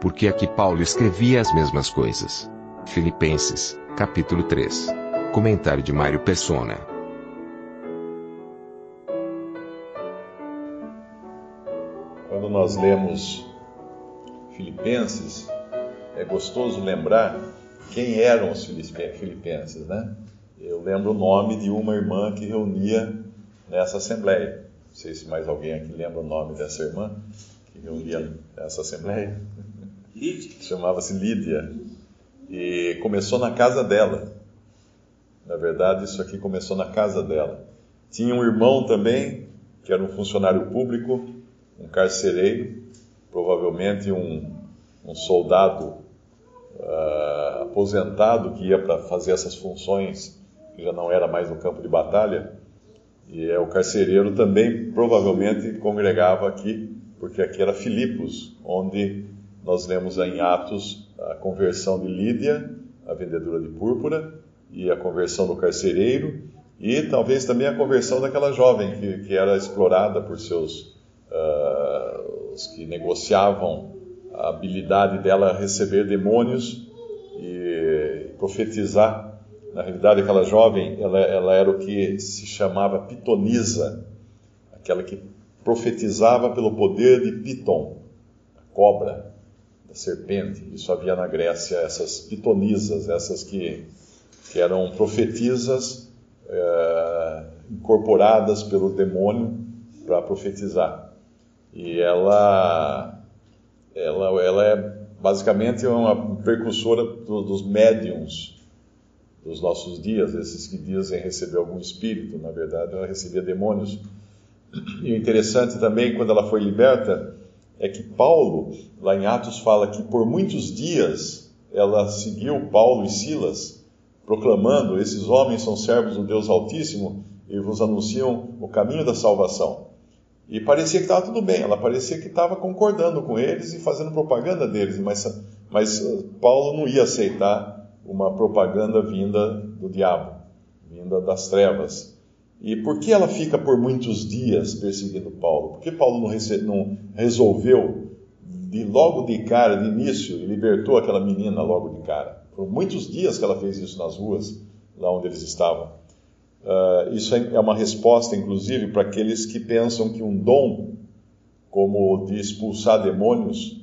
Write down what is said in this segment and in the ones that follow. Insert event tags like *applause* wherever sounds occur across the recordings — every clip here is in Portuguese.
Porque aqui Paulo escrevia as mesmas coisas. Filipenses, capítulo 3. Comentário de Mário Persona. Quando nós lemos Filipenses, é gostoso lembrar quem eram os filipenses, né? Eu lembro o nome de uma irmã que reunia nessa assembleia. Não sei se mais alguém aqui lembra o nome dessa irmã que reunia nessa assembleia. Chamava-se Lídia. E começou na casa dela. Na verdade, isso aqui começou na casa dela. Tinha um irmão também, que era um funcionário público, um carcereiro, provavelmente um, um soldado uh, aposentado que ia para fazer essas funções, que já não era mais no campo de batalha. E é, o carcereiro também provavelmente congregava aqui, porque aqui era Filipos, onde nós lemos em Atos a conversão de Lídia, a vendedora de púrpura, e a conversão do carcereiro, e talvez também a conversão daquela jovem que, que era explorada por seus. Uh, os que negociavam a habilidade dela receber demônios e profetizar. Na realidade, aquela jovem, ela, ela era o que se chamava pitonisa, aquela que profetizava pelo poder de Piton, a cobra, da serpente. Isso havia na Grécia, essas pitonisas, essas que, que eram profetisas é, incorporadas pelo demônio para profetizar. E ela, ela, ela é basicamente uma precursora do, dos médiums dos nossos dias, esses que dizem receber algum espírito, na verdade ela recebia demônios. E o interessante também, quando ela foi liberta, é que Paulo, lá em Atos, fala que por muitos dias ela seguiu Paulo e Silas, proclamando: Esses homens são servos do Deus Altíssimo e vos anunciam o caminho da salvação. E parecia que estava tudo bem, ela parecia que estava concordando com eles e fazendo propaganda deles, mas, mas uh, Paulo não ia aceitar uma propaganda vinda do diabo, vinda das trevas. E por que ela fica por muitos dias perseguindo Paulo? Por que Paulo não, não resolveu de logo de cara, de início, e libertou aquela menina logo de cara? Por muitos dias que ela fez isso nas ruas, lá onde eles estavam. Uh, isso é, é uma resposta, inclusive, para aqueles que pensam que um dom, como o de expulsar demônios,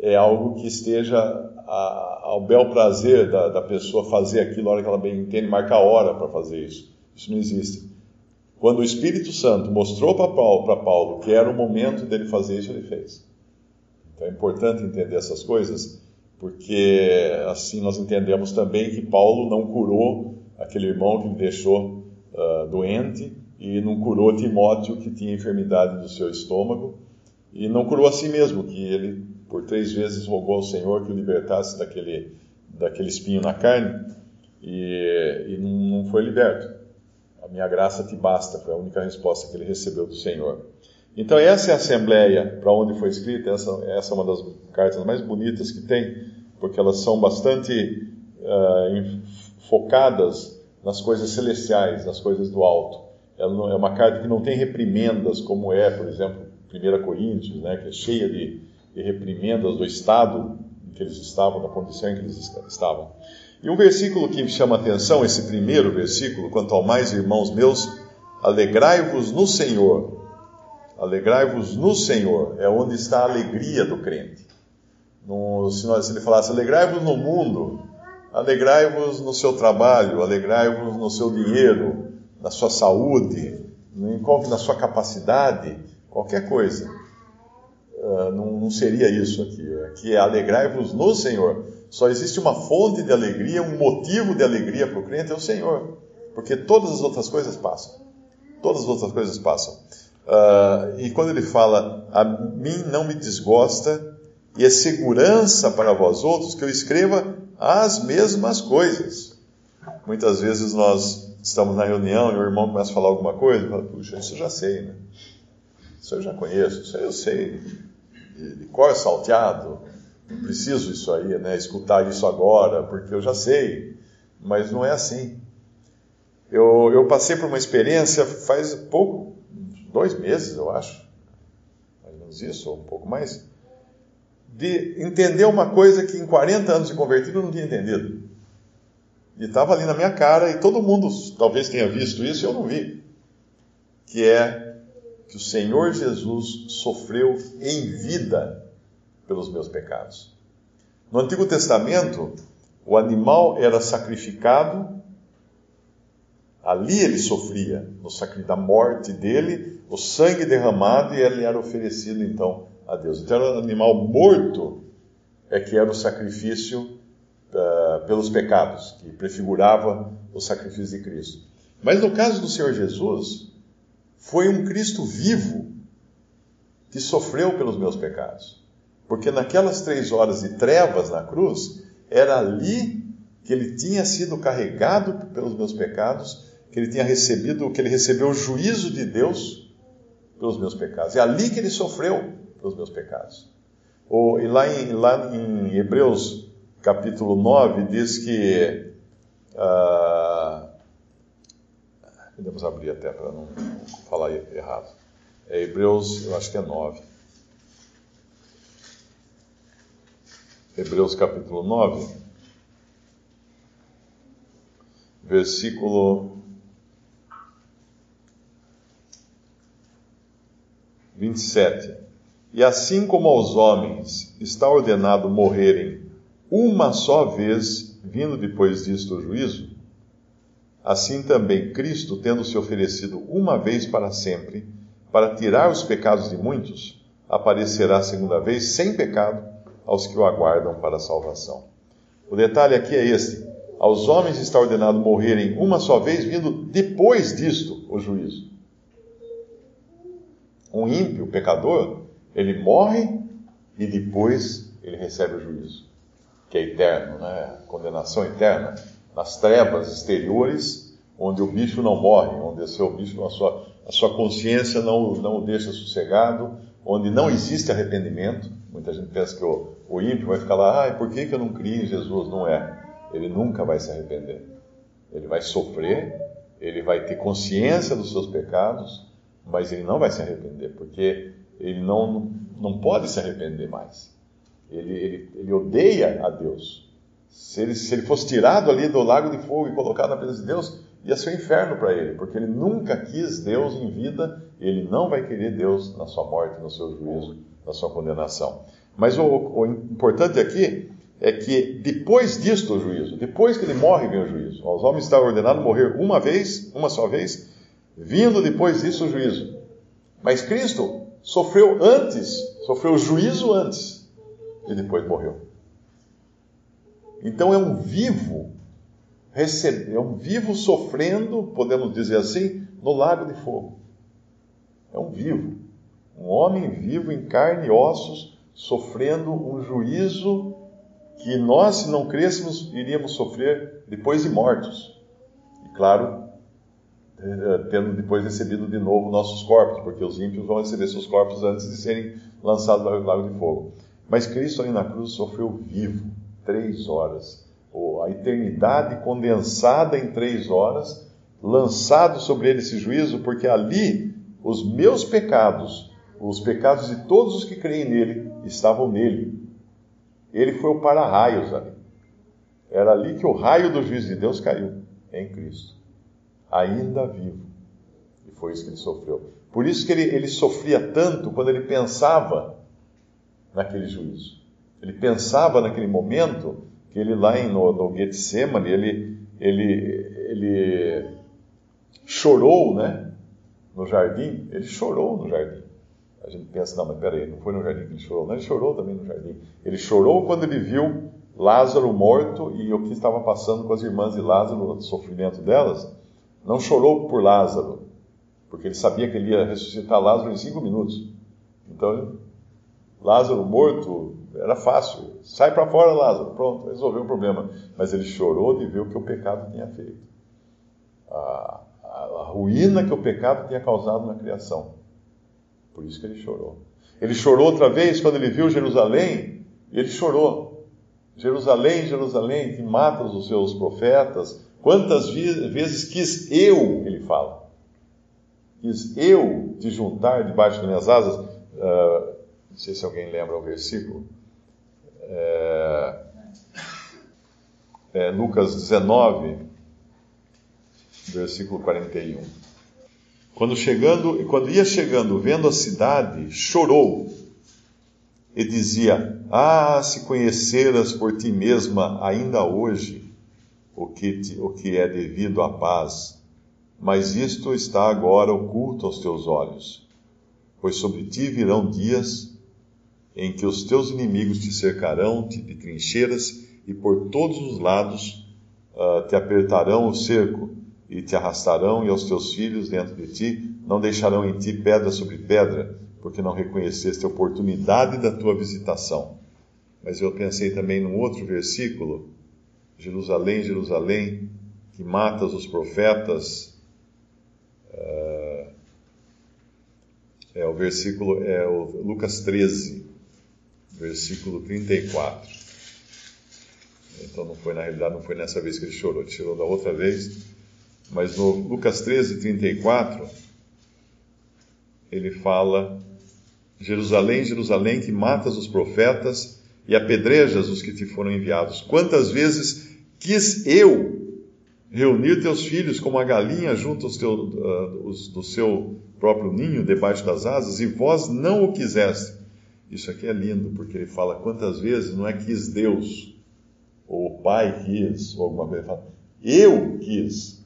é algo que esteja a, ao bel prazer da, da pessoa fazer aquilo na hora que ela bem entende, marca a hora para fazer isso. Isso não existe. Quando o Espírito Santo mostrou para Paulo, Paulo que era o momento dele fazer isso, ele fez. Então é importante entender essas coisas, porque assim nós entendemos também que Paulo não curou aquele irmão que deixou uh, doente e não curou Timóteo que tinha enfermidade do seu estômago e não curou a si mesmo, que ele por três vezes rogou ao Senhor que o libertasse daquele, daquele espinho na carne e, e não foi liberto. Minha graça te basta, foi a única resposta que ele recebeu do Senhor. Então, essa é a assembleia para onde foi escrita, essa, essa é uma das cartas mais bonitas que tem, porque elas são bastante uh, focadas nas coisas celestiais, nas coisas do alto. Ela é uma carta que não tem reprimendas, como é, por exemplo, 1 Coríntios, né, que é cheia de, de reprimendas do estado em que eles estavam, da condição em que eles estavam. E um versículo que me chama a atenção, esse primeiro versículo, quanto ao mais, irmãos meus, alegrai-vos no Senhor. Alegrai-vos no Senhor, é onde está a alegria do crente. No, se, nós, se ele falasse alegrai-vos no mundo, alegrai-vos no seu trabalho, alegrai-vos no seu dinheiro, na sua saúde, na sua capacidade, qualquer coisa. Uh, não, não seria isso aqui. Aqui é alegrai-vos no Senhor. Só existe uma fonte de alegria, um motivo de alegria para o crente, é o Senhor. Porque todas as outras coisas passam. Todas as outras coisas passam. Uh, e quando ele fala, a mim não me desgosta e é segurança para vós outros que eu escreva as mesmas coisas. Muitas vezes nós estamos na reunião e o irmão começa a falar alguma coisa e fala, puxa, isso eu já sei, né? Isso eu já conheço, isso eu sei. De, cor salteado, preciso isso aí, né? Escutar isso agora, porque eu já sei. Mas não é assim. Eu, eu passei por uma experiência faz pouco, dois meses, eu acho, mais ou menos isso, ou um pouco mais, de entender uma coisa que em 40 anos de convertido eu não tinha entendido. E estava ali na minha cara, e todo mundo talvez tenha visto isso, e eu não vi. Que é que o Senhor Jesus sofreu em vida pelos meus pecados. No Antigo Testamento, o animal era sacrificado Ali ele sofria, no sacrifício da morte dele, o sangue derramado e ele era oferecido então a Deus. Então era um animal morto é que era o sacrifício uh, pelos pecados, que prefigurava o sacrifício de Cristo. Mas no caso do Senhor Jesus, foi um Cristo vivo que sofreu pelos meus pecados. Porque naquelas três horas de trevas na cruz, era ali que ele tinha sido carregado pelos meus pecados que ele tinha recebido, que ele recebeu o juízo de Deus pelos meus pecados. É ali que ele sofreu pelos meus pecados. e lá em, lá em Hebreus capítulo 9 diz que. Uh, podemos abrir até para não falar errado. É Hebreus, eu acho que é 9. Hebreus capítulo 9, versículo 27. E assim como aos homens está ordenado morrerem uma só vez, vindo depois disto o juízo, assim também Cristo, tendo se oferecido uma vez para sempre, para tirar os pecados de muitos, aparecerá segunda vez sem pecado aos que o aguardam para a salvação. O detalhe aqui é este: aos homens está ordenado morrerem uma só vez, vindo depois disto o juízo um ímpio, pecador, ele morre e depois ele recebe o juízo, que é eterno, né? condenação eterna, nas trevas exteriores, onde o bicho não morre, onde o seu bicho, a sua, a sua consciência não, não o deixa sossegado, onde não existe arrependimento. Muita gente pensa que o, o ímpio vai ficar lá, ah, por que, que eu não criei em Jesus? Não é. Ele nunca vai se arrepender. Ele vai sofrer, ele vai ter consciência dos seus pecados, mas ele não vai se arrepender, porque ele não, não pode se arrepender mais. Ele, ele, ele odeia a Deus. Se ele, se ele fosse tirado ali do lago de fogo e colocado na presença de Deus, ia ser um inferno para ele, porque ele nunca quis Deus em vida, ele não vai querer Deus na sua morte, no seu juízo, na sua condenação. Mas o, o importante aqui é que depois disto o juízo, depois que ele morre, vem o juízo. Os homens estão ordenados morrer uma vez, uma só vez, vindo depois disso o juízo. Mas Cristo sofreu antes, sofreu o juízo antes e depois morreu. Então é um vivo, é um vivo sofrendo, podemos dizer assim, no lago de fogo. É um vivo, um homem vivo em carne e ossos, sofrendo um juízo que nós, se não crêssemos, iríamos sofrer depois de mortos. E claro, eh, tendo depois recebido de novo nossos corpos, porque os ímpios vão receber seus corpos antes de serem lançados no lago de fogo. Mas Cristo ali na cruz sofreu vivo, três horas, ou a eternidade condensada em três horas, lançado sobre ele esse juízo, porque ali os meus pecados, os pecados de todos os que creem nele, estavam nele. Ele foi o para-raios ali. Era ali que o raio do juízo de Deus caiu, em Cristo ainda vivo. E foi isso que ele sofreu. Por isso que ele, ele sofria tanto quando ele pensava naquele juízo. Ele pensava naquele momento que ele lá em, no, no Getsemane, ele, ele, ele chorou, né? No jardim, ele chorou no jardim. A gente pensa, não, mas peraí, não foi no jardim que ele chorou, não, ele chorou também no jardim. Ele chorou quando ele viu Lázaro morto e o que estava passando com as irmãs de Lázaro, o sofrimento delas. Não chorou por Lázaro, porque ele sabia que ele ia ressuscitar Lázaro em cinco minutos. Então, Lázaro morto era fácil. Sai para fora, Lázaro. Pronto, resolveu o problema. Mas ele chorou de ver o que o pecado tinha feito. A, a, a ruína que o pecado tinha causado na criação. Por isso que ele chorou. Ele chorou outra vez quando ele viu Jerusalém, e ele chorou. Jerusalém, Jerusalém, que matas os seus profetas. Quantas vezes quis eu, ele fala, quis eu te juntar debaixo das minhas asas. Uh, não sei se alguém lembra o versículo. É, é Lucas 19, versículo 41. Quando chegando, quando ia chegando, vendo a cidade, chorou e dizia: Ah, se conheceras por ti mesma ainda hoje o que, te, o que é devido à paz, mas isto está agora oculto aos teus olhos, pois sobre ti virão dias em que os teus inimigos te cercarão de trincheiras e por todos os lados uh, te apertarão o cerco e te arrastarão e aos teus filhos dentro de ti, não deixarão em ti pedra sobre pedra, porque não reconheceste a oportunidade da tua visitação. Mas eu pensei também num outro versículo, Jerusalém, Jerusalém, que matas os profetas. Uh, é o versículo, é o Lucas 13, versículo 34. Então não foi, na realidade, não foi nessa vez que ele chorou, ele chorou da outra vez, mas no Lucas 13, 34, ele fala: Jerusalém, Jerusalém, que matas os profetas e apedrejas os que te foram enviados. Quantas vezes quis eu reunir teus filhos como a galinha junto aos teu, uh, os, do seu próprio ninho, debaixo das asas, e vós não o quiseste. Isso aqui é lindo, porque ele fala quantas vezes não é quis Deus, ou o Pai quis, ou alguma coisa. Ele fala, eu quis.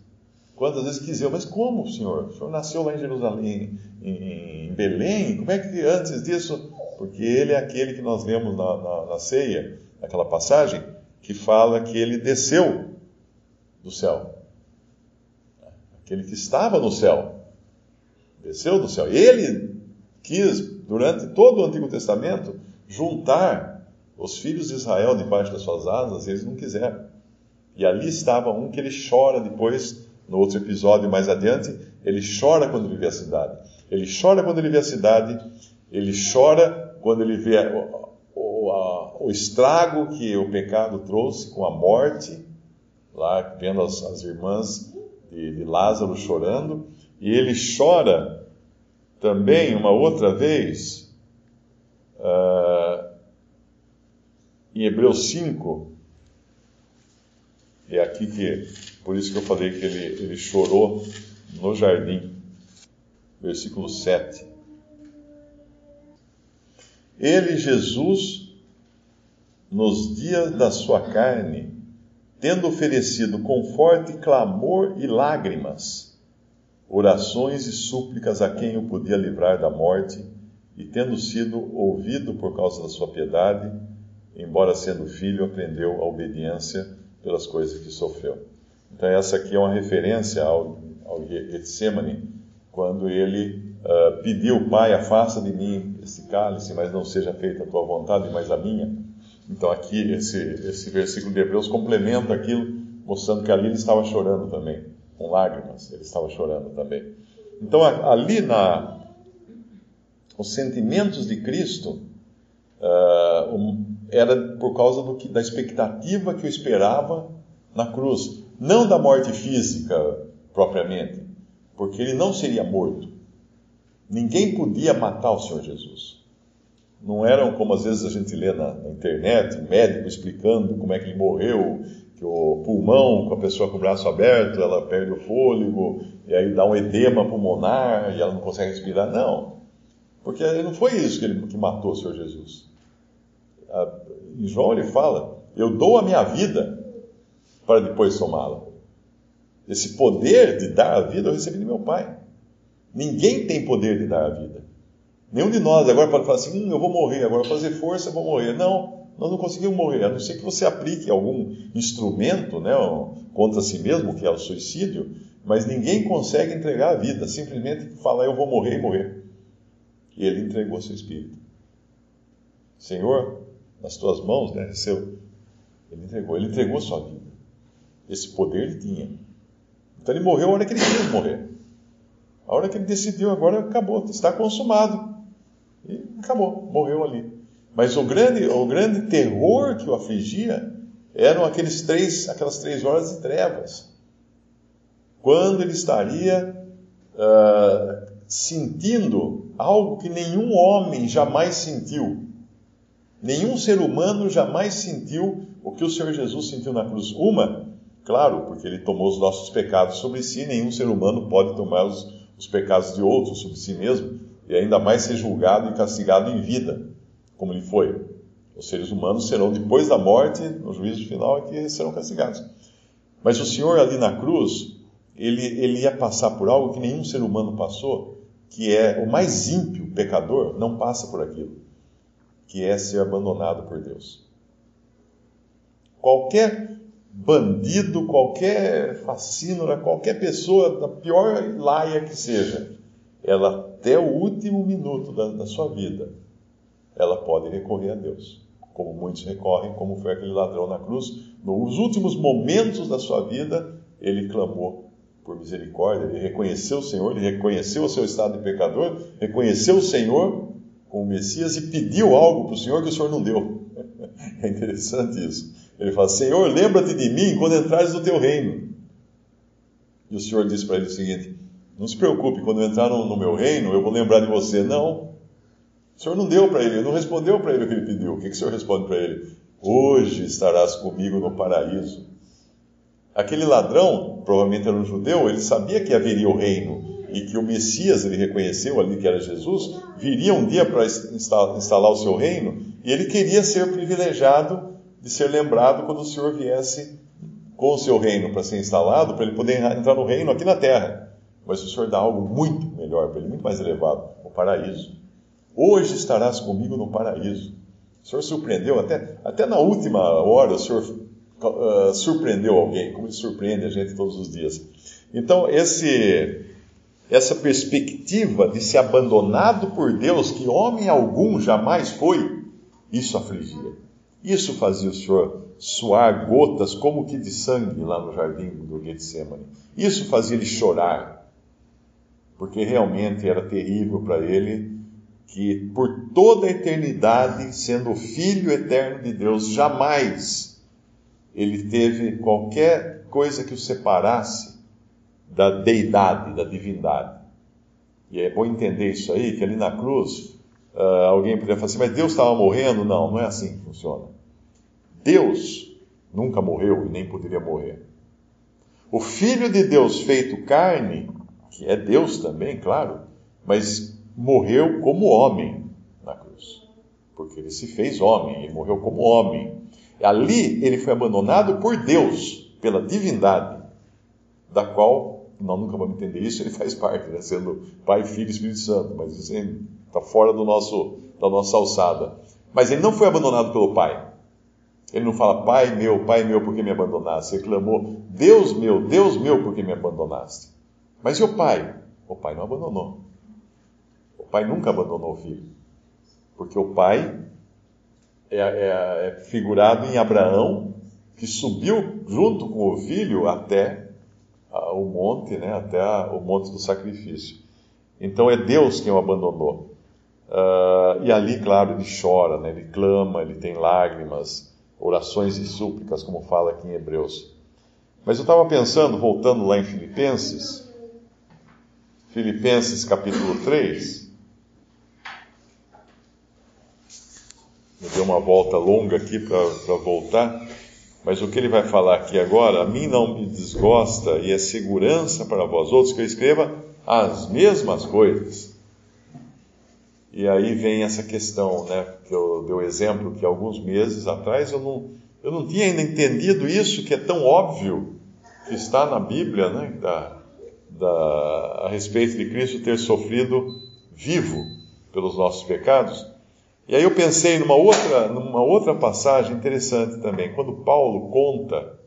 Quantas vezes quis eu, mas como, Senhor? O Senhor nasceu lá em Jerusalém, em, em Belém? Como é que antes disso? Porque ele é aquele que nós vemos na, na, na ceia, naquela passagem, que fala que ele desceu do céu. Aquele que estava no céu. Desceu do céu. Ele quis, durante todo o Antigo Testamento, juntar os filhos de Israel debaixo das suas asas, e eles não quiseram. E ali estava um que ele chora depois no outro episódio mais adiante, ele chora quando ele vê a cidade. Ele chora quando ele vê a cidade, ele chora quando ele vê o, o, a, o estrago que o pecado trouxe com a morte, lá vendo as, as irmãs de, de Lázaro chorando, e ele chora também uma outra vez, uh, em Hebreus 5, é aqui que, por isso que eu falei que ele, ele chorou no jardim. Versículo 7. Ele, Jesus, nos dias da sua carne, tendo oferecido com forte clamor e lágrimas, orações e súplicas a quem o podia livrar da morte, e tendo sido ouvido por causa da sua piedade, embora sendo filho, aprendeu a obediência pelas coisas que sofreu. Então, essa aqui é uma referência ao, ao Getsemane, quando ele uh, pediu, Pai, afasta de mim esse cálice, mas não seja feita a tua vontade, mas a minha. Então, aqui, esse, esse versículo de Hebreus complementa aquilo, mostrando que ali ele estava chorando também, com lágrimas, ele estava chorando também. Então, ali na, os sentimentos de Cristo, uh, um, era por causa que, da expectativa que eu esperava na cruz, não da morte física propriamente, porque ele não seria morto. Ninguém podia matar o Senhor Jesus. Não eram como às vezes a gente lê na, na internet, médico explicando como é que ele morreu, que o pulmão, com a pessoa com o braço aberto, ela perde o fôlego, e aí dá um edema pulmonar, e ela não consegue respirar. Não, porque não foi isso que, ele, que matou o Senhor Jesus em João ele fala: Eu dou a minha vida para depois tomá-la. Esse poder de dar a vida eu recebi de meu pai. Ninguém tem poder de dar a vida. Nenhum de nós agora pode falar assim: hum, eu vou morrer, agora fazer força, eu vou morrer. Não, nós não conseguimos morrer, a não ser que você aplique algum instrumento né, contra si mesmo, que é o suicídio, mas ninguém consegue entregar a vida, simplesmente falar eu vou morrer e morrer. Ele entregou seu espírito. Senhor, nas tuas mãos, né, seu, ele entregou, ele entregou sua vida. Esse poder ele tinha. Então ele morreu a hora que ele quis morrer. A hora que ele decidiu, agora acabou, está consumado. E acabou, morreu ali. Mas o grande, o grande terror que o afligia eram aqueles três, aquelas três horas de trevas. Quando ele estaria uh, sentindo algo que nenhum homem jamais sentiu. Nenhum ser humano jamais sentiu o que o Senhor Jesus sentiu na cruz. Uma, claro, porque ele tomou os nossos pecados sobre si, nenhum ser humano pode tomar os, os pecados de outros sobre si mesmo, e ainda mais ser julgado e castigado em vida como ele foi. Os seres humanos serão, depois da morte, no juízo final, é que serão castigados. Mas o Senhor ali na cruz, ele, ele ia passar por algo que nenhum ser humano passou, que é o mais ímpio pecador não passa por aquilo, que é ser abandonado por Deus. Qualquer bandido, qualquer fascínora, qualquer pessoa, da pior laia que seja, ela até o último minuto da, da sua vida, ela pode recorrer a Deus, como muitos recorrem, como foi aquele ladrão na cruz. Nos últimos momentos da sua vida, ele clamou por misericórdia, ele reconheceu o Senhor, ele reconheceu o seu estado de pecador, reconheceu o Senhor como Messias e pediu algo para o Senhor que o Senhor não deu. *laughs* É interessante isso. Ele fala: Senhor, lembra-te de mim quando entrares no teu reino. E o Senhor disse para ele o seguinte: Não se preocupe, quando entrar no, no meu reino, eu vou lembrar de você. Não, o Senhor não deu para ele, não respondeu para ele o que ele pediu. O que, que o Senhor responde para ele? Hoje estarás comigo no paraíso. Aquele ladrão, provavelmente era um judeu, ele sabia que haveria o reino e que o Messias, ele reconheceu ali que era Jesus, viria um dia para instalar o seu reino e ele queria ser privilegiado de ser lembrado quando o Senhor viesse com o seu reino para ser instalado, para ele poder entrar no reino aqui na terra. Mas o Senhor dá algo muito melhor para ele, muito mais elevado, o paraíso. Hoje estarás comigo no paraíso. O Senhor surpreendeu, até, até na última hora, o Senhor uh, surpreendeu alguém, como ele surpreende a gente todos os dias. Então, esse, essa perspectiva de ser abandonado por Deus, que homem algum jamais foi, isso afligia. Isso fazia o Senhor suar gotas como que de sangue lá no jardim do Getsemane. Isso fazia ele chorar, porque realmente era terrível para ele que por toda a eternidade, sendo Filho eterno de Deus, jamais ele teve qualquer coisa que o separasse da deidade, da divindade. E é bom entender isso aí, que ali na cruz, uh, alguém poderia falar assim, mas Deus estava morrendo? Não, não é assim que funciona. Deus nunca morreu e nem poderia morrer. O Filho de Deus feito carne, que é Deus também, claro, mas morreu como homem na cruz. Porque ele se fez homem, ele morreu como homem. Ali ele foi abandonado por Deus, pela divindade, da qual nós nunca vamos entender isso, *laughs* ele faz parte, né? sendo Pai, Filho e Espírito Santo, mas isso está fora do nosso, da nossa alçada. Mas ele não foi abandonado pelo Pai. Ele não fala, Pai meu, Pai meu, por que me abandonaste? Ele clamou, Deus meu, Deus meu, por que me abandonaste? Mas e o Pai? O Pai não abandonou pai nunca abandonou o filho. Porque o pai é, é, é figurado em Abraão, que subiu junto com o filho até a, o monte, né, até a, o monte do sacrifício. Então é Deus quem o abandonou. Uh, e ali, claro, ele chora, né, ele clama, ele tem lágrimas, orações e súplicas, como fala aqui em Hebreus. Mas eu estava pensando, voltando lá em Filipenses, Filipenses capítulo 3, Eu dei uma volta longa aqui para voltar, mas o que ele vai falar aqui agora, a mim não me desgosta e é segurança para vós outros que eu escreva as mesmas coisas. E aí vem essa questão, né, que eu dei o exemplo que alguns meses atrás eu não, eu não tinha ainda entendido isso, que é tão óbvio que está na Bíblia, né, da, da, a respeito de Cristo ter sofrido vivo pelos nossos pecados. E aí eu pensei numa outra, numa outra passagem interessante também, quando Paulo conta,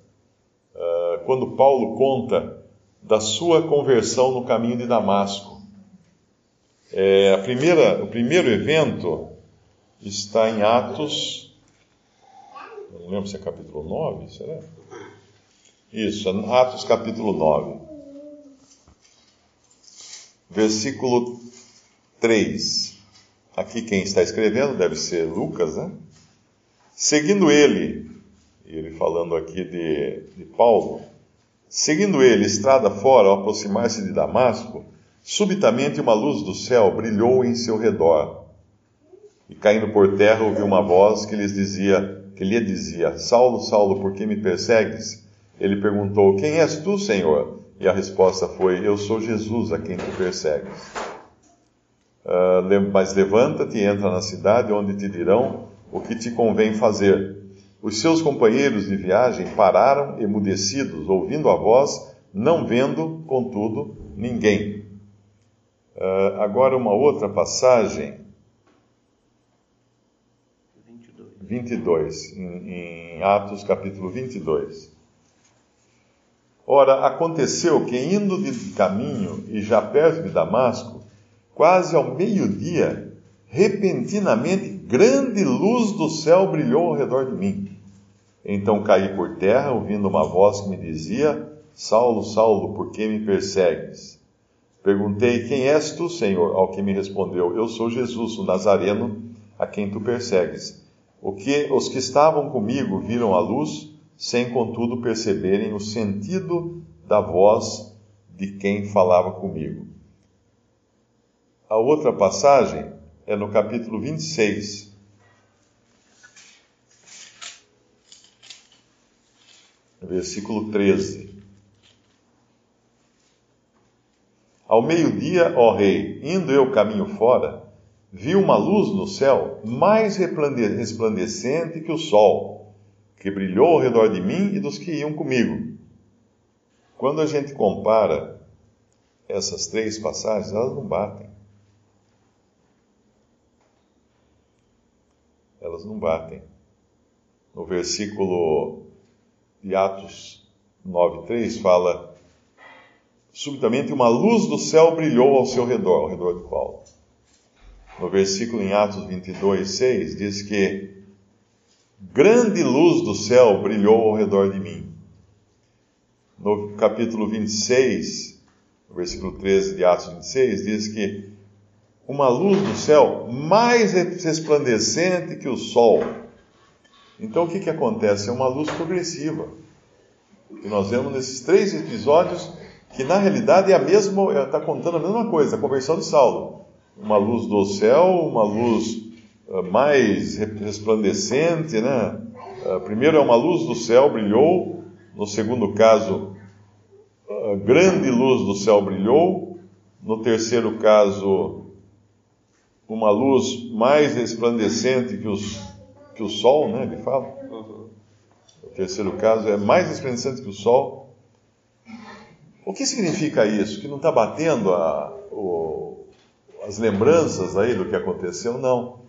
uh, quando Paulo conta da sua conversão no caminho de Damasco. É, a primeira, o primeiro evento está em Atos, não lembro se é capítulo 9, será? Isso, Atos capítulo 9, versículo 3. Aqui quem está escrevendo deve ser Lucas, né? Seguindo ele, ele falando aqui de, de Paulo, seguindo ele estrada fora ao aproximar-se de Damasco, subitamente uma luz do céu brilhou em seu redor e caindo por terra, ouviu uma voz que lhes dizia, que lhe dizia: Saulo, Saulo, por que me persegues? Ele perguntou: Quem és tu, Senhor? E a resposta foi: Eu sou Jesus a quem tu persegues. Uh, mas levanta-te e entra na cidade, onde te dirão o que te convém fazer. Os seus companheiros de viagem pararam emudecidos, ouvindo a voz, não vendo, contudo, ninguém. Uh, agora, uma outra passagem 22, em, em Atos capítulo 22. Ora, aconteceu que indo de caminho e já perto de Damasco, quase ao meio-dia, repentinamente grande luz do céu brilhou ao redor de mim. Então caí por terra, ouvindo uma voz que me dizia: Saulo, Saulo, por que me persegues? Perguntei: Quem és tu, Senhor? Ao que me respondeu: Eu sou Jesus, o Nazareno, a quem tu persegues. O que os que estavam comigo viram a luz, sem contudo perceberem o sentido da voz de quem falava comigo. A outra passagem é no capítulo 26. Versículo 13. Ao meio-dia, ó rei, indo eu caminho fora, vi uma luz no céu mais resplandecente que o sol, que brilhou ao redor de mim e dos que iam comigo. Quando a gente compara essas três passagens, elas não batem. Elas não batem. No versículo de Atos 9,3 fala: Subitamente uma luz do céu brilhou ao seu redor, ao redor de Paulo no versículo em Atos 22, 6, diz que grande luz do céu brilhou ao redor de mim. No capítulo 26, no versículo 13 de Atos 26, diz que uma luz do céu mais resplandecente que o sol. Então o que, que acontece? É uma luz progressiva. Que nós vemos nesses três episódios, que na realidade é a mesma, está contando a mesma coisa, a conversão de Saulo uma luz do céu, uma luz uh, mais resplandecente, né? Uh, primeiro é uma luz do céu brilhou, no segundo caso, uh, grande luz do céu brilhou, no terceiro caso, uma luz mais resplandecente que, os, que o sol, né? Ele fala. Uhum. O terceiro caso é mais resplandecente que o sol. O que significa isso? Que não está batendo a, o, as lembranças aí do que aconteceu, não.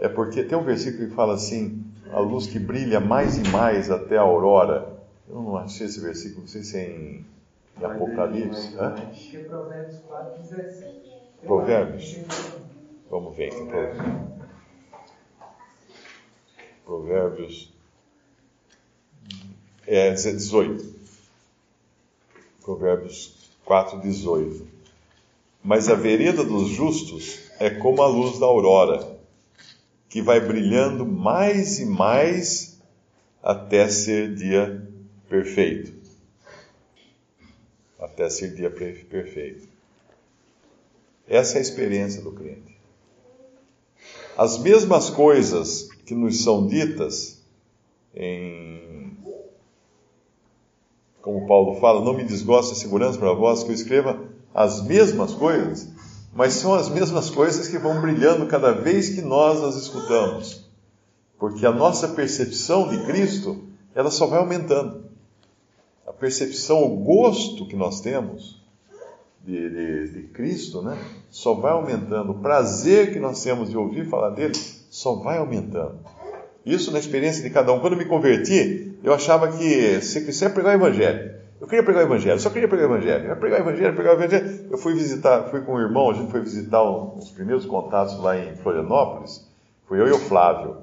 É porque tem um versículo que fala assim: a luz que brilha mais e mais até a aurora. Eu não achei esse versículo, não sei se é em, em Apocalipse. Acho que é Provérbios 4, 17. Provérbios? Vamos ver aqui. Provérbios. É 18. Provérbios 4, 18. Mas a vereda dos justos é como a luz da aurora, que vai brilhando mais e mais até ser dia perfeito. Até ser dia perfeito. Essa é a experiência do crente. As mesmas coisas que nos são ditas em. Como Paulo fala, não me desgosta a segurança para vós que eu escreva as mesmas coisas, mas são as mesmas coisas que vão brilhando cada vez que nós as escutamos. Porque a nossa percepção de Cristo, ela só vai aumentando. A percepção, o gosto que nós temos de, de, de Cristo, né, só vai aumentando. O prazer que nós temos de ouvir falar dele só vai aumentando. Isso na experiência de cada um. Quando me converti, eu achava que ser cristão é pregar o evangelho. Eu queria pregar o evangelho, só queria pregar o evangelho. Eu pregar o evangelho, pregar o evangelho. Eu fui visitar, fui com o irmão, a gente foi visitar os primeiros contatos lá em Florianópolis. Fui eu e o Flávio.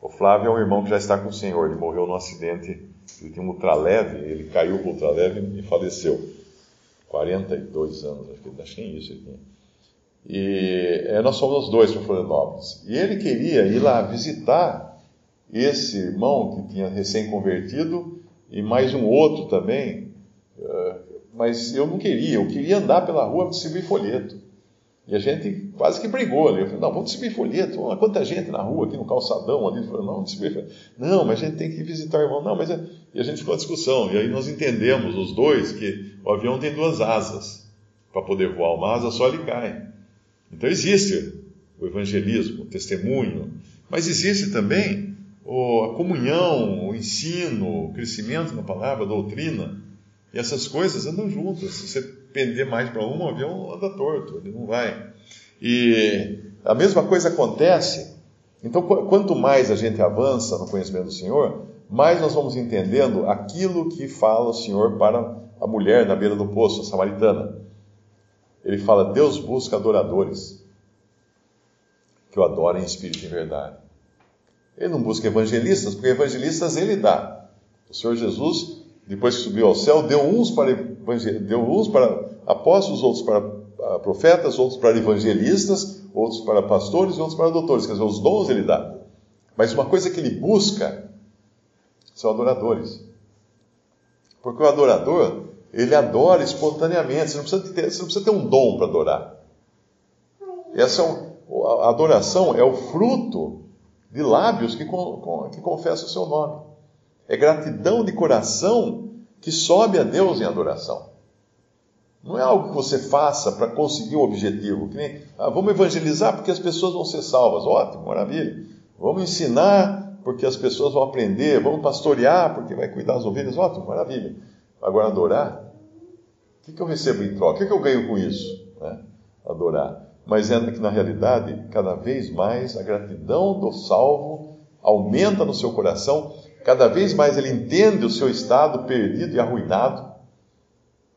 O Flávio é um irmão que já está com o Senhor. Ele morreu num acidente, ele tinha um ultraleve, ele caiu com o ultraleve e faleceu. 42 anos, acho que nem isso ele tinha. E é, nós fomos os dois para Florianópolis. E ele queria ir lá visitar esse irmão que tinha recém-convertido e mais um outro também, ah, mas eu não queria, eu queria andar pela rua distribuir folheto. E a gente quase que brigou ali. Eu falei, não, vamos distribuir folheto. Olha quanta gente na rua, aqui no calçadão ali. Falei, não. Não, mas a gente tem que visitar o irmão. Não, mas... É... E a gente ficou na discussão. E aí nós entendemos, os dois, que o avião tem duas asas. Para poder voar uma asa, só ele cai. Então existe o evangelismo, o testemunho. Mas existe também a comunhão, o ensino, o crescimento na palavra, a doutrina. E essas coisas andam juntas. Você pender mais para um, o avião anda torto, ele não vai. E a mesma coisa acontece. Então, quanto mais a gente avança no conhecimento do Senhor, mais nós vamos entendendo aquilo que fala o Senhor para a mulher na beira do poço, a samaritana. Ele fala: Deus busca adoradores que o adorem em espírito e verdade. Ele não busca evangelistas, porque evangelistas ele dá. O Senhor Jesus depois que subiu ao céu, deu uns para, deu uns para apóstolos, outros para ah, profetas, outros para evangelistas, outros para pastores e outros para doutores. Quer dizer, os dons ele dá. Mas uma coisa que ele busca são adoradores. Porque o adorador, ele adora espontaneamente. Você não precisa ter, não precisa ter um dom para adorar. Essa é a adoração é o fruto de lábios que, que confessam o seu nome. É gratidão de coração que sobe a Deus em adoração. Não é algo que você faça para conseguir um objetivo. Que nem, ah, vamos evangelizar porque as pessoas vão ser salvas. Ótimo, maravilha. Vamos ensinar porque as pessoas vão aprender. Vamos pastorear porque vai cuidar das ovelhas. Ótimo, maravilha. Agora, adorar? O que, que eu recebo em troca? O que, que eu ganho com isso? Né? Adorar. Mas é que, na realidade, cada vez mais a gratidão do salvo aumenta no seu coração Cada vez mais ele entende o seu estado perdido e arruinado,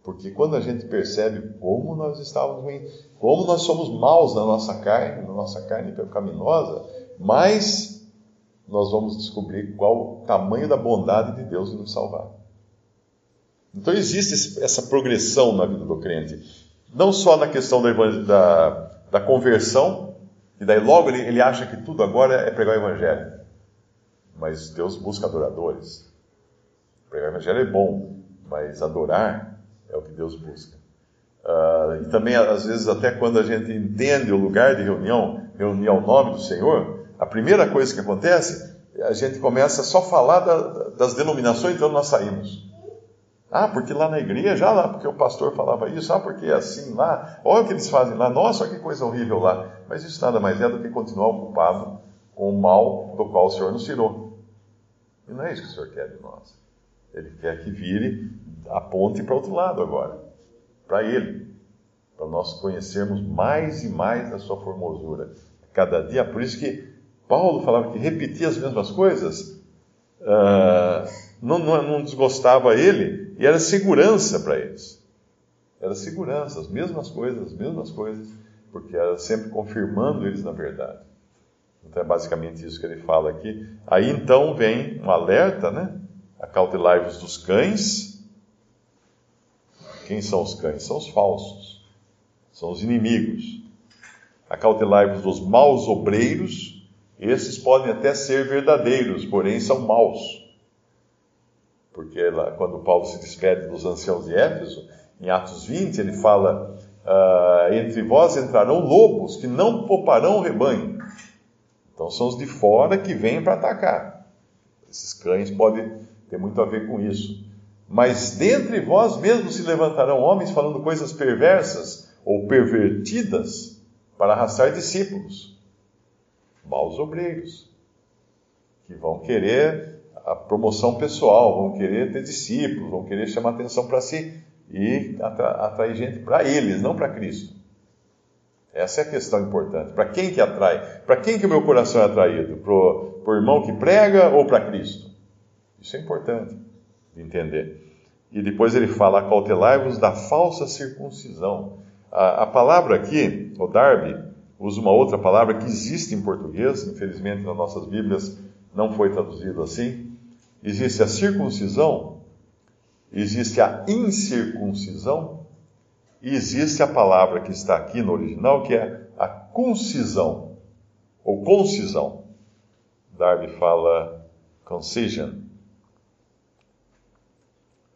porque quando a gente percebe como nós estávamos ruins, como nós somos maus na nossa carne, na nossa carne pecaminosa, mais nós vamos descobrir qual o tamanho da bondade de Deus em nos salvar. Então existe essa progressão na vida do crente, não só na questão da, da, da conversão, e daí logo ele, ele acha que tudo agora é pregar o evangelho mas Deus busca adoradores. Pregar o evangelho é bom, mas adorar é o que Deus busca. Uh, e também, às vezes, até quando a gente entende o lugar de reunião, reunir ao nome do Senhor, a primeira coisa que acontece, a gente começa só a falar da, das denominações de onde nós saímos. Ah, porque lá na igreja, ah, lá porque o pastor falava isso, ah, porque é assim lá, olha o que eles fazem lá, nossa, que coisa horrível lá. Mas isso nada mais é do que continuar ocupado com o mal do qual o Senhor nos tirou. E não é isso que o Senhor quer de nós. Ele quer que vire, aponte para outro lado agora, para Ele, para nós conhecermos mais e mais da Sua formosura. Cada dia, por isso que Paulo falava que repetir as mesmas coisas uh, não, não, não desgostava ele e era segurança para eles. Era segurança, as mesmas coisas, as mesmas coisas, porque era sempre confirmando eles na verdade. Então é basicamente isso que ele fala aqui. Aí então vem um alerta, né? Acautelai-vos dos cães. Quem são os cães? São os falsos, são os inimigos. Acautelai-vos dos maus obreiros. Esses podem até ser verdadeiros, porém são maus. Porque lá, quando Paulo se despede dos anciãos de Éfeso, em Atos 20, ele fala: ah, Entre vós entrarão lobos que não pouparão o rebanho. Então são os de fora que vêm para atacar. Esses cães podem ter muito a ver com isso. Mas dentre vós mesmos se levantarão homens falando coisas perversas ou pervertidas para arrastar discípulos. Maus obreiros, que vão querer a promoção pessoal, vão querer ter discípulos, vão querer chamar atenção para si e atrair gente para eles, não para Cristo. Essa é a questão importante. Para quem que atrai? Para quem que o meu coração é atraído? Para o irmão que prega ou para Cristo? Isso é importante de entender. E depois ele fala: acautelai-vos da falsa circuncisão. A, a, palavra aqui, o Darby, usa uma outra palavra que existe em português, infelizmente nas nossas Bíblias não foi traduzido assim. Existe a circuncisão, existe a incircuncisão, e existe a palavra que está aqui no original, que é a concisão, ou concisão. Darby fala concision.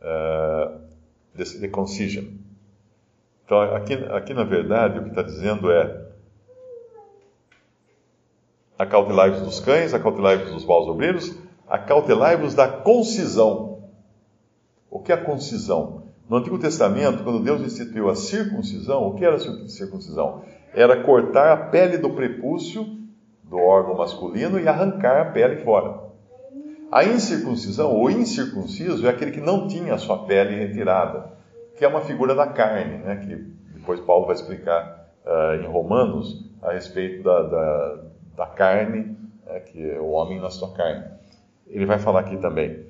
Uh, the, concision. Então, aqui, aqui na verdade, o que está dizendo é acautelai-vos dos cães, acautelai-vos dos maus obreiros, acautelai-vos da concisão. O que é a concisão? No Antigo Testamento, quando Deus instituiu a circuncisão, o que era a circuncisão? Era cortar a pele do prepúcio do órgão masculino e arrancar a pele fora. A incircuncisão, ou incircunciso, é aquele que não tinha a sua pele retirada, que é uma figura da carne, né, que depois Paulo vai explicar uh, em Romanos a respeito da, da, da carne, né, que é o homem na sua carne. Ele vai falar aqui também.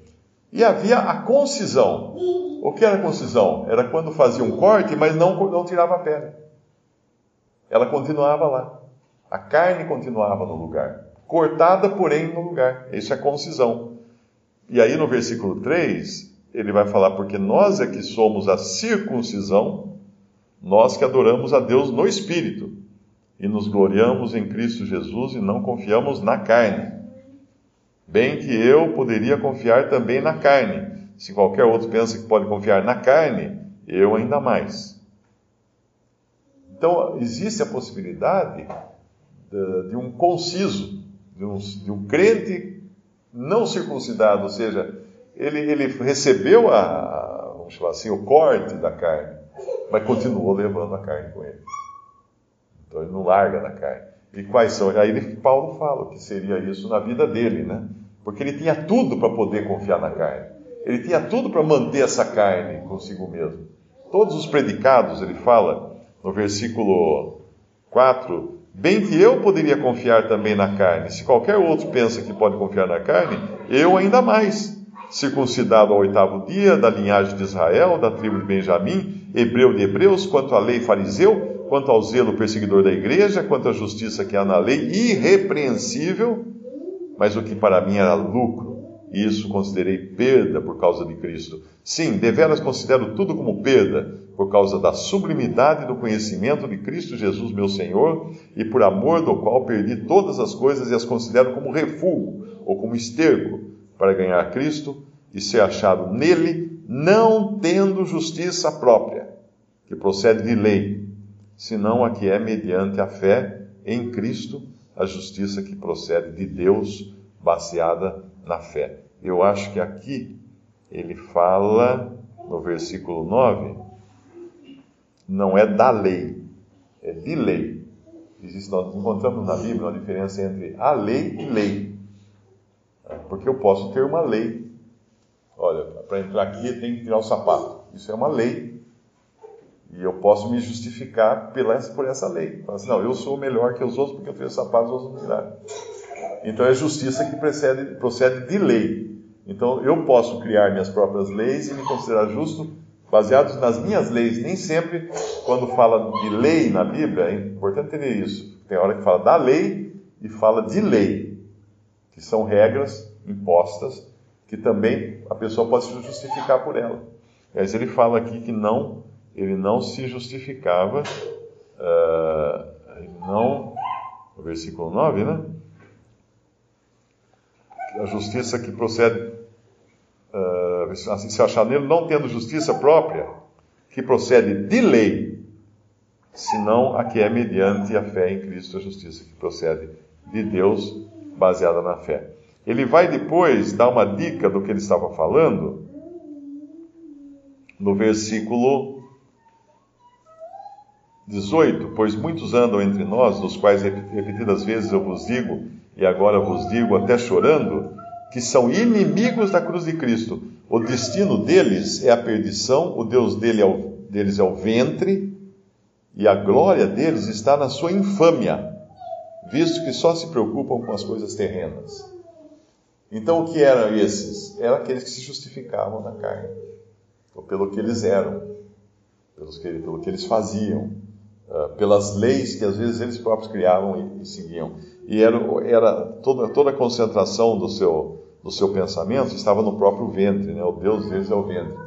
E havia a concisão. O que era concisão? Era quando fazia um corte, mas não, não tirava a pele. Ela continuava lá. A carne continuava no lugar. Cortada, porém, no lugar. Isso é concisão. E aí no versículo 3, ele vai falar: Porque nós é que somos a circuncisão, nós que adoramos a Deus no Espírito, e nos gloriamos em Cristo Jesus e não confiamos na carne. Bem que eu poderia confiar também na carne. Se qualquer outro pensa que pode confiar na carne, eu ainda mais. Então, existe a possibilidade de, de um conciso, de um, de um, crente não circuncidado, ou seja, ele, ele recebeu a, vamos chamar assim, o corte da carne, mas continuou levando a carne com ele. Então ele não larga da carne. E quais são? Aí ele, Paulo fala que seria isso na vida dele, né? Porque ele tinha tudo para poder confiar na carne. Ele tinha tudo para manter essa carne consigo mesmo. Todos os predicados, ele fala no versículo 4, bem que eu poderia confiar também na carne. Se qualquer outro pensa que pode confiar na carne, eu ainda mais. Circuncidado ao oitavo dia, da linhagem de Israel, da tribo de Benjamim, hebreu de hebreus, quanto à lei fariseu, quanto ao zelo perseguidor da igreja, quanto à justiça que há na lei, irrepreensível, mas o que para mim era lucro, isso considerei perda por causa de Cristo. Sim, deveras considero tudo como perda, por causa da sublimidade do conhecimento de Cristo Jesus, meu Senhor, e por amor do qual perdi todas as coisas e as considero como refúgio ou como esterco para ganhar Cristo e ser achado nele, não tendo justiça própria, que procede de lei senão a que é mediante a fé em Cristo, a justiça que procede de Deus, baseada na fé. Eu acho que aqui ele fala, no versículo 9, não é da lei, é de lei. Existe, nós encontramos na Bíblia uma diferença entre a lei e lei. Porque eu posso ter uma lei. Olha, para entrar aqui tem que tirar o sapato. Isso é uma lei e eu posso me justificar pela, por essa lei. Assim, não, eu sou melhor que os outros porque eu tenho sapatos, os outros não tiraram. Então é justiça que precede, procede de lei. Então eu posso criar minhas próprias leis e me considerar justo baseados nas minhas leis. Nem sempre, quando fala de lei na Bíblia, é importante entender isso. Tem hora que fala da lei e fala de lei, que são regras impostas que também a pessoa pode se justificar por ela. Mas ele fala aqui que não ele não se justificava, uh, não, no versículo 9, né? A justiça que procede, uh, assim se achar nele, não tendo justiça própria, que procede de lei, senão a que é mediante a fé em Cristo, a justiça que procede de Deus, baseada na fé. Ele vai depois dar uma dica do que ele estava falando, no versículo 18: Pois muitos andam entre nós, dos quais repetidas vezes eu vos digo, e agora vos digo até chorando, que são inimigos da cruz de Cristo. O destino deles é a perdição, o Deus dele é o, deles é o ventre, e a glória deles está na sua infâmia, visto que só se preocupam com as coisas terrenas. Então, o que eram esses? Eram aqueles que se justificavam na carne. pelo que eles eram, pelos que, pelo que eles faziam, pelas leis que às vezes eles próprios criavam e, e seguiam. E era, era toda, toda a concentração do seu, do seu pensamento estava no próprio ventre, né? o Deus deles é o ventre,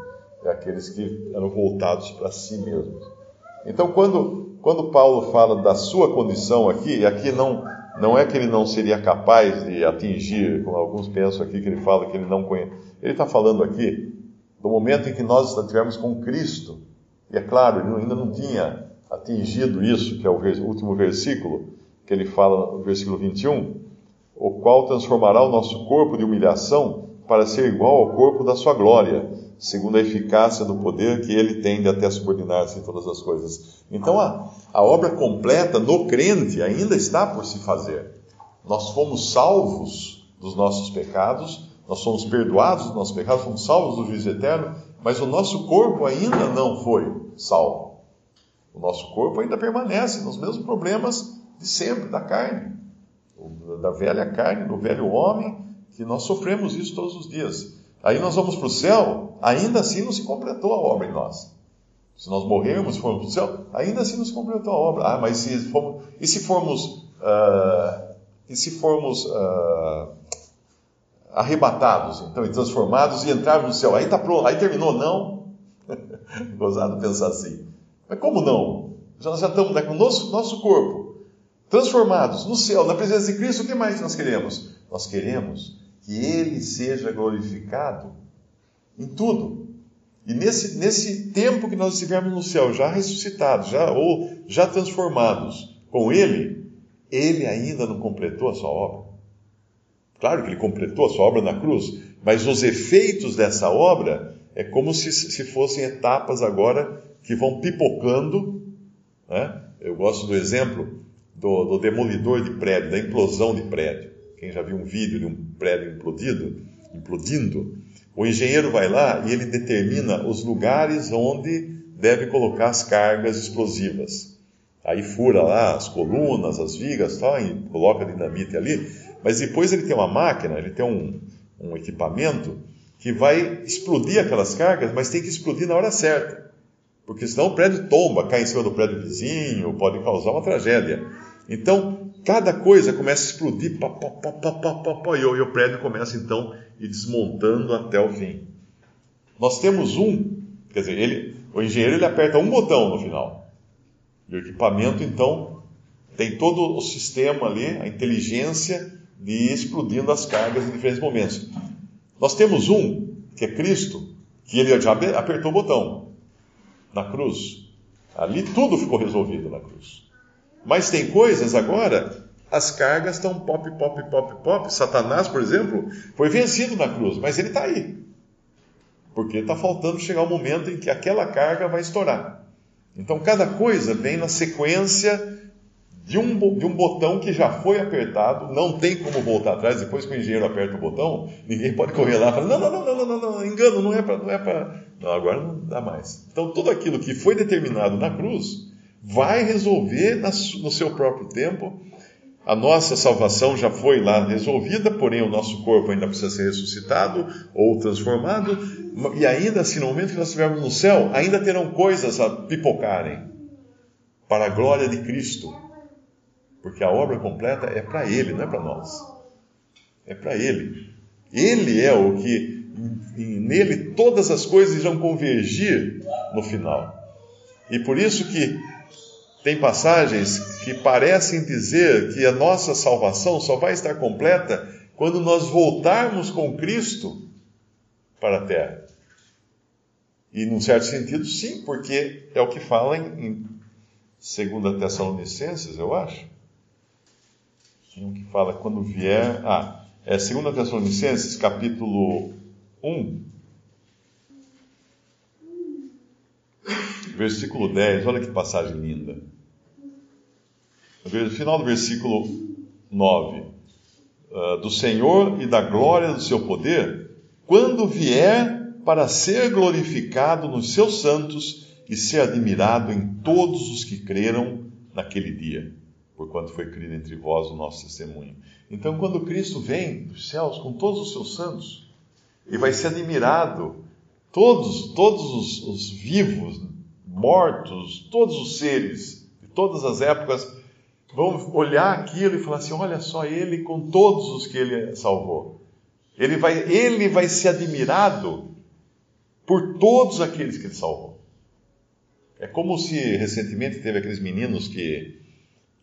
é aqueles que eram voltados para si mesmos. Então, quando, quando Paulo fala da sua condição aqui, e aqui não, não é que ele não seria capaz de atingir, como alguns pensam aqui, que ele fala que ele não conhece. Ele está falando aqui do momento em que nós estivermos com Cristo. E é claro, ele ainda não tinha atingido isso, que é o último versículo, que ele fala no versículo 21, o qual transformará o nosso corpo de humilhação para ser igual ao corpo da sua glória, segundo a eficácia do poder que ele tem de até subordinar-se em todas as coisas. Então a, a obra completa no crente ainda está por se fazer. Nós fomos salvos dos nossos pecados, nós somos perdoados dos nossos pecados, fomos salvos do juízo eterno, mas o nosso corpo ainda não foi salvo. O nosso corpo ainda permanece nos mesmos problemas de sempre, da carne, da velha carne, do velho homem, que nós sofremos isso todos os dias. Aí nós vamos para o céu, ainda assim não se completou a obra em nós. Se nós morrermos e formos para o céu, ainda assim não se completou a obra. Ah, mas se formos, e se formos, uh, e se formos uh, arrebatados, então, e transformados e entrarmos no céu, aí está pronto, aí terminou, não? *laughs* Gozado pensar assim. Mas como não? Já, já estamos né, com o nosso, nosso corpo transformados no céu, na presença de Cristo, o que mais nós queremos? Nós queremos que Ele seja glorificado em tudo. E nesse, nesse tempo que nós estivermos no céu, já ressuscitados, já, ou já transformados com Ele, Ele ainda não completou a sua obra. Claro que Ele completou a sua obra na cruz, mas os efeitos dessa obra é como se, se fossem etapas agora que vão pipocando. Né? Eu gosto do exemplo do, do demolidor de prédio, da implosão de prédio. Quem já viu um vídeo de um prédio implodido, implodindo, o engenheiro vai lá e ele determina os lugares onde deve colocar as cargas explosivas. Aí fura lá as colunas, as vigas, tal, e coloca dinamite ali. Mas depois ele tem uma máquina, ele tem um, um equipamento que vai explodir aquelas cargas, mas tem que explodir na hora certa. Porque senão o prédio tomba, cai em cima do prédio vizinho, pode causar uma tragédia. Então, cada coisa começa a explodir, pá, pá, pá, pá, pá, pá, pá, e o prédio começa então a ir desmontando até o fim. Nós temos um, quer dizer, ele, o engenheiro ele aperta um botão no final. E o equipamento então tem todo o sistema ali, a inteligência de ir explodindo as cargas em diferentes momentos. Nós temos um, que é Cristo, que ele já apertou o botão na cruz. Ali tudo ficou resolvido na cruz. Mas tem coisas agora, as cargas estão pop, pop, pop, pop. Satanás, por exemplo, foi vencido na cruz, mas ele está aí. Porque está faltando chegar o momento em que aquela carga vai estourar. Então cada coisa vem na sequência de um, de um botão que já foi apertado, não tem como voltar atrás, depois que o engenheiro aperta o botão, ninguém pode correr lá e falar, não, não, não, não, não, não, não, engano, não é para. Não, é não, agora não dá mais. Então tudo aquilo que foi determinado na cruz vai resolver no seu próprio tempo. A nossa salvação já foi lá resolvida, porém o nosso corpo ainda precisa ser ressuscitado ou transformado, e ainda assim, no momento que nós estivermos no céu, ainda terão coisas a pipocarem para a glória de Cristo, porque a obra completa é para Ele, não é para nós, é para Ele. Ele é o que, nele, todas as coisas vão convergir no final. E por isso que tem passagens que parecem dizer que a nossa salvação só vai estar completa quando nós voltarmos com Cristo para a terra. E, num certo sentido, sim, porque é o que fala em, 2 Tessalonicenses, eu acho. O que fala quando vier. Ah, é 2 Tessalonicenses, capítulo 1, versículo 10. Olha que passagem linda no final do versículo 9, uh, ah, do Senhor e da glória do seu poder, quando vier para ser glorificado nos seus santos e ser admirado em todos os que creram naquele dia, porquanto foi crido entre vós o nosso testemunho. Então, quando Cristo vem dos céus com todos os seus santos, e vai ser admirado Todos, todos os, os vivos, mortos, todos os seres de todas as épocas vão olhar aquilo e falar assim: olha só ele com todos os que ele salvou. Ele vai, ele vai ser admirado por todos aqueles que ele salvou. É como se recentemente teve aqueles meninos que,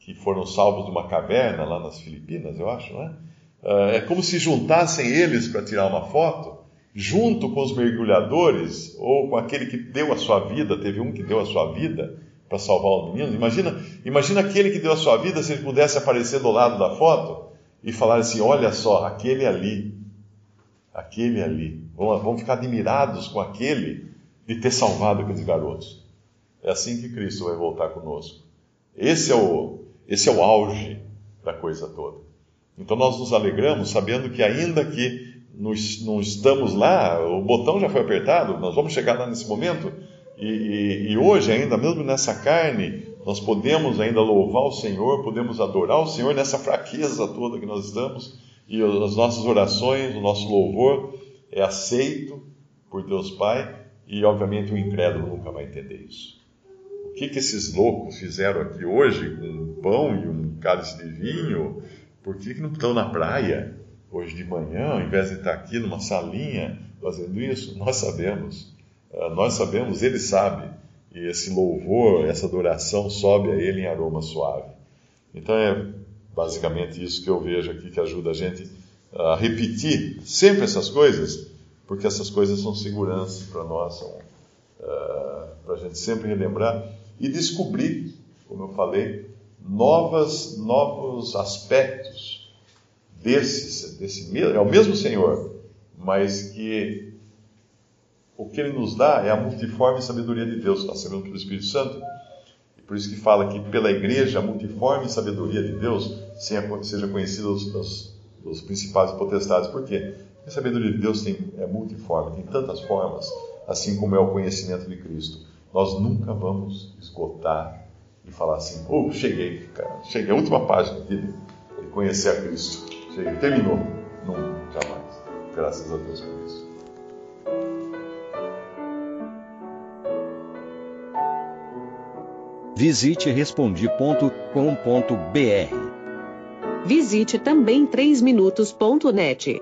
que foram salvos de uma caverna lá nas Filipinas, eu acho, né? É como se juntassem eles para tirar uma foto, junto com os mergulhadores, ou com aquele que deu a sua vida, teve um que deu a sua vida para salvar o menino. Imagina, imagina aquele que deu a sua vida se ele pudesse aparecer do lado da foto e falar assim: olha só, aquele ali, aquele ali. Vamos ficar admirados com aquele de ter salvado aqueles garotos. É assim que Cristo vai voltar conosco. Esse é o, esse é o auge da coisa toda. Então nós nos alegramos sabendo que, ainda que não estamos lá, o botão já foi apertado, nós vamos chegar lá nesse momento, e, e, e hoje, ainda mesmo nessa carne, nós podemos ainda louvar o Senhor, podemos adorar o Senhor nessa fraqueza toda que nós estamos, e as nossas orações, o nosso louvor é aceito por Deus Pai, e obviamente o incrédulo nunca vai entender isso. Que, que esses loucos fizeram aqui hoje com pão e um cálice de vinho? Por que, que não estão na praia hoje de manhã, ao invés de estar aqui numa salinha fazendo isso? *laughs* Nós sabemos, ah, nós sabemos, ele sabe, e esse louvor, essa adoração sobe a ele em aroma suave. Então é basicamente isso que eu vejo aqui que ajuda a gente a repetir sempre essas coisas, porque essas coisas são segurança para nós, uh, ah, para a gente sempre relembrar e descobrir, como eu falei, novas, novos aspectos desse, desse é o mesmo Senhor, mas que o que ele nos dá é a multiforme sabedoria de Deus, nós sabemos pelo Espírito Santo. E por isso que fala que pela igreja a multiforme sabedoria de Deus seja conhecida dos, dos principais potestades. Por quê? Porque a sabedoria de Deus tem, é multiforme, tem tantas formas, assim como é o conhecimento de Cristo nós nunca vamos esgotar e falar assim: oh, cheguei, cara, cheguei, a última página de, de conhecer a Cristo. Cheguei, terminou. Não, jamais. Graças a Deus por isso. Visite respondi.com.br. Visite também 3minutos.net.